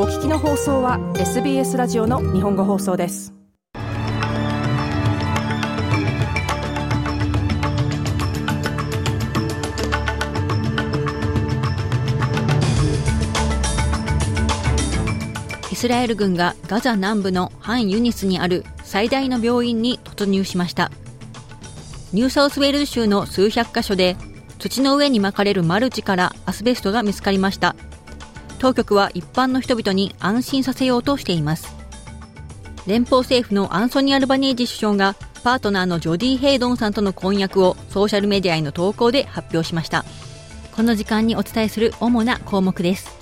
お聞きの放送は SBS ラジオの日本語放送です。イスラエル軍がガザ南部のハンユニスにある最大の病院に突入しました。ニューサウスウェールズ州の数百カ所で土の上に撒かれるマルチからアスベストが見つかりました。当局は一般の人々に安心させようとしています。連邦政府のアンソニー・アルバニージ首相がパートナーのジョディ・ヘイドンさんとの婚約をソーシャルメディアへの投稿で発表しました。この時間にお伝えする主な項目です。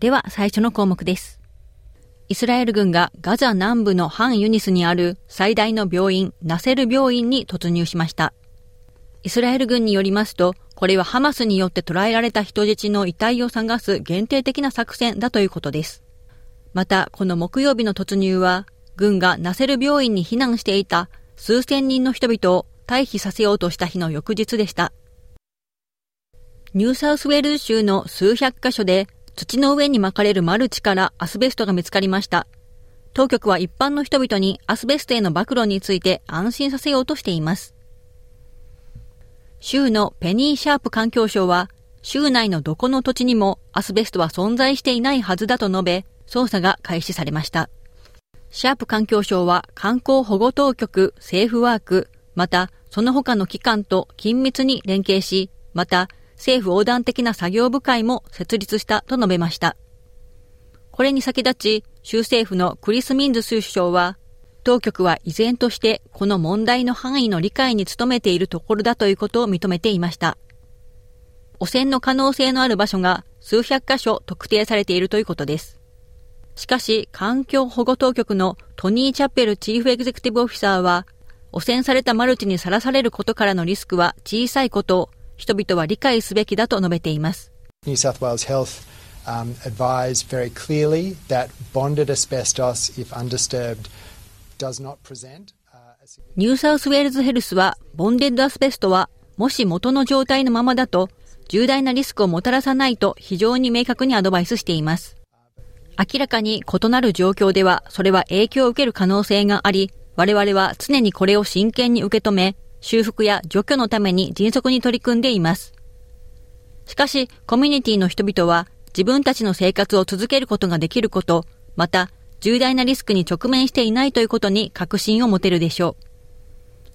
では最初の項目です。イスラエル軍がガザ南部のハンユニスにある最大の病院、ナセル病院に突入しました。イスラエル軍によりますと、これはハマスによって捕らえられた人質の遺体を探す限定的な作戦だということです。また、この木曜日の突入は、軍がナセル病院に避難していた数千人の人々を退避させようとした日の翌日でした。ニューサウスウェールズ州の数百カ所で土の上に撒かれるマルチからアスベストが見つかりました。当局は一般の人々にアスベストへの暴露について安心させようとしています。州のペニー・シャープ環境相は、州内のどこの土地にもアスベストは存在していないはずだと述べ、捜査が開始されました。シャープ環境相は環境保護当局、 SafeWork、またその他の機関と緊密に連携し、また政府横断的な作業部会も設立したと述べました。これに先立ち、州政府のクリス・ミンズ州首相は、当局は依然としてこの問題の範囲の理解に努めているところだということを認めていました。汚染の可能性のある場所が数百箇所特定されているということです。しかし、環境保護当局のトニー・チャペルチーフエグゼクティブオフィサーは、汚染されたマルチにさらされることからのリスクは小さいことを人々は理解すべきだと述べています。New South Wales Health um, advised very clearly that bonded asbestos, if undisturbed, does not present ニューサウスウェールズヘルスは、ボンデッドアスベストは、もし元の状態のままだと、重大なリスクをもたらさないと非常に明確にアドバイスしています。明らかに異なる状況では、それは影響を受ける可能性があり、我々は常にこれを真剣に受け止め、修復や除去のために迅速に取り組んでいます。しかし、コミュニティの人々は自分たちの生活を続けることができること、また、重大なリスクに直面していないということに確信を持てるでしょう。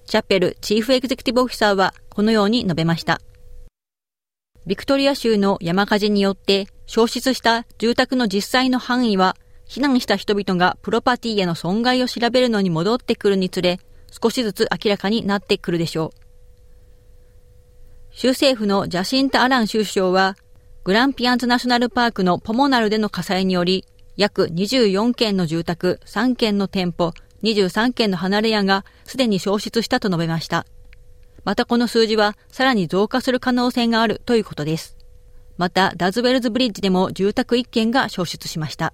チャッペルチーフエグゼクティブオフィサーはこのように述べました。ビクトリア州の山火事によって消失した住宅の実際の範囲は避難した人々がプロパティへの損害を調べるのに戻ってくるにつれ少しずつ明らかになってくるでしょう。州政府のジャシンタ・アラン州首相は、グランピアンズナショナルパークのポモナルでの火災により、約24件の住宅、3件の店舗、23件の離れ家がすでに消失したと述べました。またこの数字はさらに増加する可能性があるということです。また、ダズウェルズブリッジでも住宅1軒が消失しました。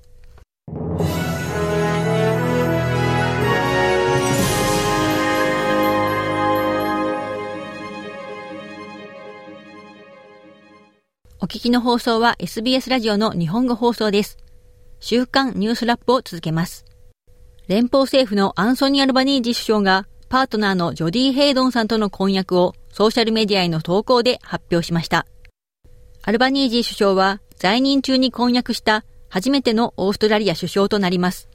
お聞きの放送は SBS ラジオの日本語放送です。週刊ニュースラップを続けます。連邦政府のアンソニー・アルバニージ首相がパートナーのジョディ・ヘイドンさんとの婚約をソーシャルメディアへの投稿で発表しました。アルバニージー首相は在任中に婚約した初めてのオーストラリア首相となります。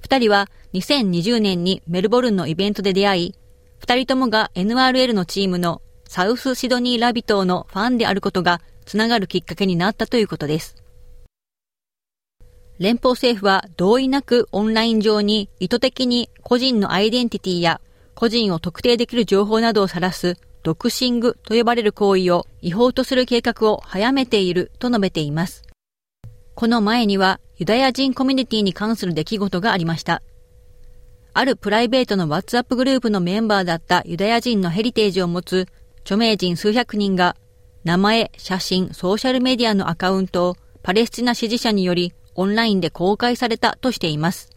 二人は2020年にメルボルンのイベントで出会い、二人ともが NRL のチームのサウスシドニーラビトーのファンであることがつながるきっかけになったということです。連邦政府は同意なくオンライン上に意図的に個人のアイデンティティや個人を特定できる情報などを晒すドクシングと呼ばれる行為を違法とする計画を早めていると述べています。この前にはユダヤ人コミュニティに関する出来事がありました。あるプライベートの WhatsApp グループのメンバーだったユダヤ人のヘリテージを持つ著名人数百人が名前、写真、ソーシャルメディアのアカウントをパレスチナ支持者によりオンラインで公開されたとしています。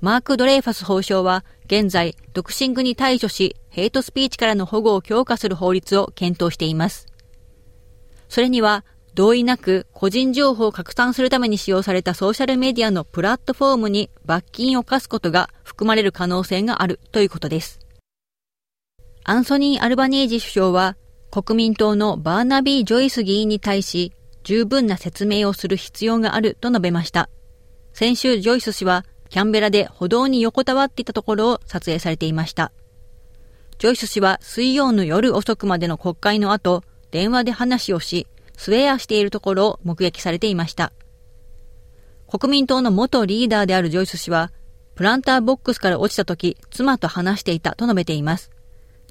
マーク・ドレイファス法相は現在、独身具に対処し、ヘイトスピーチからの保護を強化する法律を検討しています。それには、同意なく個人情報を拡散するために使用されたソーシャルメディアのプラットフォームに罰金を課すことが含まれる可能性があるということです。アンソニー・アルバニージ首相は国民党のバーナビー・ジョイス議員に対し十分な説明をする必要があると述べました。先週ジョイス氏はキャンベラで歩道に横たわっていたところを撮影されていました。ジョイス氏は水曜の夜遅くまでの国会の後、電話で話をし、スウェアしているところを目撃されていました。国民党の元リーダーであるジョイス氏は、プランターボックスから落ちた時、妻と話していたと述べています。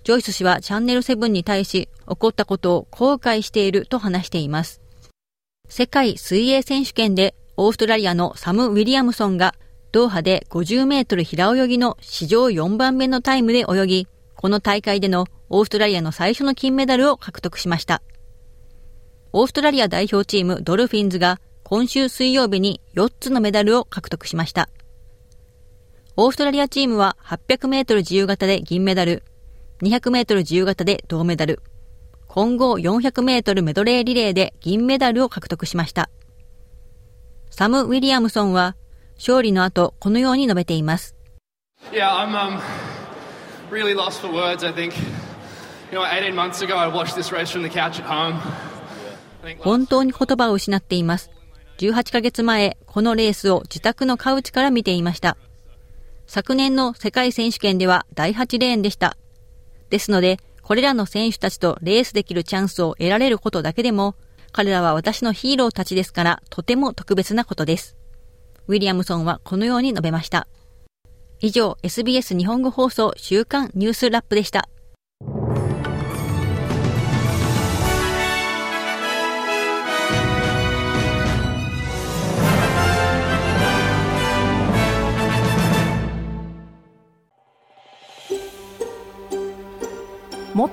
ジョイス氏はチャンネル7に対し、起こったことを後悔していると話しています。世界水泳選手権でオーストラリアのサム・ウィリアムソンがドーハで50メートル平泳ぎの史上4番目のタイムで泳ぎ、この大会でのオーストラリアの最初の金メダルを獲得しました。オーストラリア代表チームドルフィンズが今週水曜日に4つのメダルを獲得しました。オーストラリアチームは800メートル自由形で銀メダル、200メートル自由形で銅メダル、混合400メートルメドレーリレーで銀メダルを獲得しました。サム・ウィリアムソンは勝利の後このように述べています。Yeah, I'm, um, really lost for words, I think. You know, 18 months ago I watched this race from the couch at home. 本当に言葉を失っています。18ヶ月前、このレースを自宅のカウチから見ていました。昨年の世界選手権では第8レーンでした。ですので、これらの選手たちとレースできるチャンスを得られることだけでも、彼らは私のヒーローたちですから、とても特別なことです。ウィリアムソンはこのように述べました。以上、SBS 日本語放送週刊ニュースラップでした。